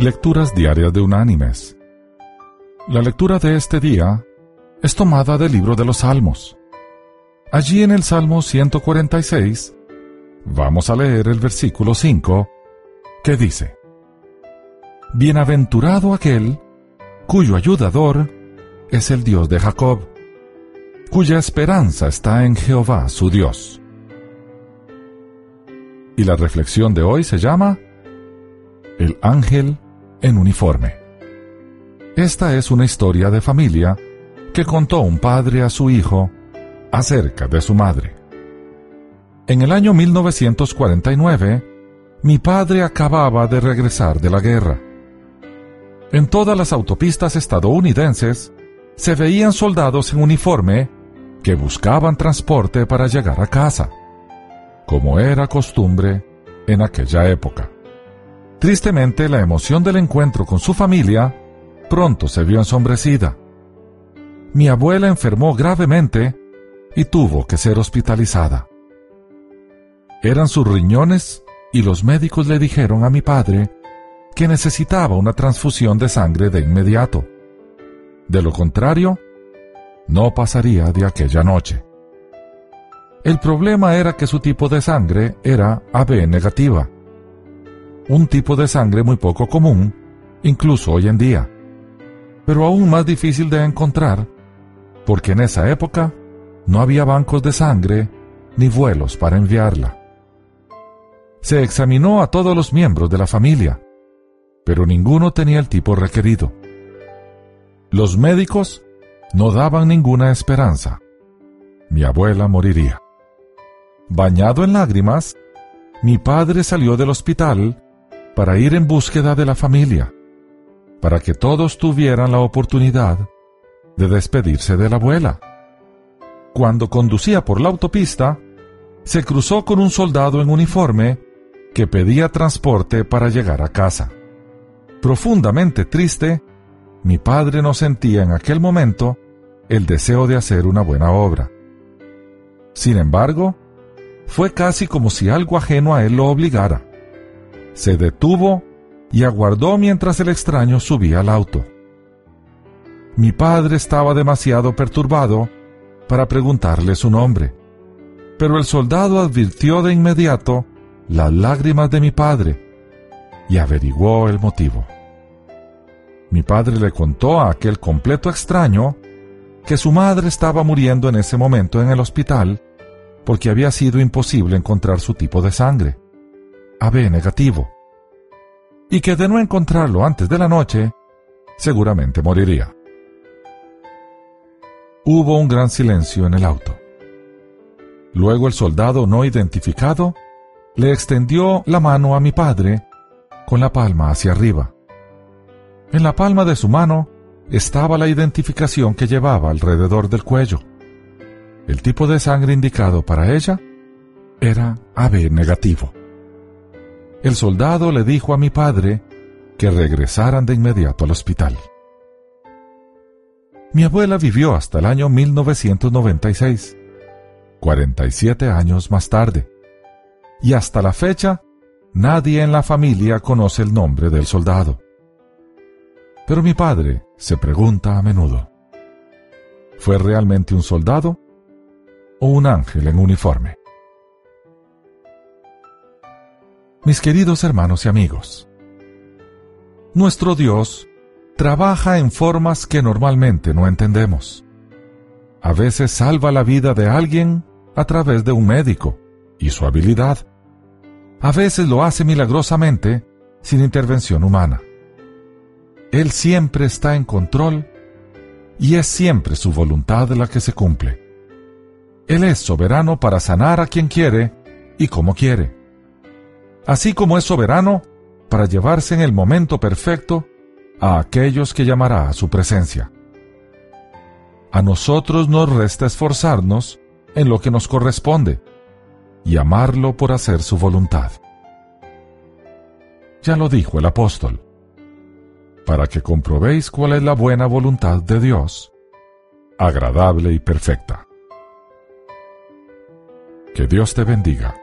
Lecturas Diarias de Unánimes. La lectura de este día es tomada del libro de los Salmos. Allí en el Salmo 146 vamos a leer el versículo 5 que dice, Bienaventurado aquel cuyo ayudador es el Dios de Jacob, cuya esperanza está en Jehová su Dios. Y la reflexión de hoy se llama El ángel en uniforme. Esta es una historia de familia que contó un padre a su hijo acerca de su madre. En el año 1949, mi padre acababa de regresar de la guerra. En todas las autopistas estadounidenses se veían soldados en uniforme que buscaban transporte para llegar a casa, como era costumbre en aquella época. Tristemente, la emoción del encuentro con su familia pronto se vio ensombrecida. Mi abuela enfermó gravemente y tuvo que ser hospitalizada. Eran sus riñones y los médicos le dijeron a mi padre que necesitaba una transfusión de sangre de inmediato. De lo contrario, no pasaría de aquella noche. El problema era que su tipo de sangre era AB negativa un tipo de sangre muy poco común, incluso hoy en día, pero aún más difícil de encontrar, porque en esa época no había bancos de sangre ni vuelos para enviarla. Se examinó a todos los miembros de la familia, pero ninguno tenía el tipo requerido. Los médicos no daban ninguna esperanza. Mi abuela moriría. Bañado en lágrimas, mi padre salió del hospital para ir en búsqueda de la familia, para que todos tuvieran la oportunidad de despedirse de la abuela. Cuando conducía por la autopista, se cruzó con un soldado en uniforme que pedía transporte para llegar a casa. Profundamente triste, mi padre no sentía en aquel momento el deseo de hacer una buena obra. Sin embargo, fue casi como si algo ajeno a él lo obligara se detuvo y aguardó mientras el extraño subía al auto. Mi padre estaba demasiado perturbado para preguntarle su nombre, pero el soldado advirtió de inmediato las lágrimas de mi padre y averiguó el motivo. Mi padre le contó a aquel completo extraño que su madre estaba muriendo en ese momento en el hospital porque había sido imposible encontrar su tipo de sangre. AB negativo, y que de no encontrarlo antes de la noche, seguramente moriría. Hubo un gran silencio en el auto. Luego el soldado no identificado le extendió la mano a mi padre con la palma hacia arriba. En la palma de su mano estaba la identificación que llevaba alrededor del cuello. El tipo de sangre indicado para ella era AB negativo el soldado le dijo a mi padre que regresaran de inmediato al hospital. Mi abuela vivió hasta el año 1996, 47 años más tarde, y hasta la fecha nadie en la familia conoce el nombre del soldado. Pero mi padre se pregunta a menudo, ¿fue realmente un soldado o un ángel en uniforme? Mis queridos hermanos y amigos. Nuestro Dios trabaja en formas que normalmente no entendemos. A veces salva la vida de alguien a través de un médico y su habilidad. A veces lo hace milagrosamente sin intervención humana. Él siempre está en control y es siempre su voluntad la que se cumple. Él es soberano para sanar a quien quiere y como quiere así como es soberano para llevarse en el momento perfecto a aquellos que llamará a su presencia. A nosotros nos resta esforzarnos en lo que nos corresponde y amarlo por hacer su voluntad. Ya lo dijo el apóstol, para que comprobéis cuál es la buena voluntad de Dios, agradable y perfecta. Que Dios te bendiga.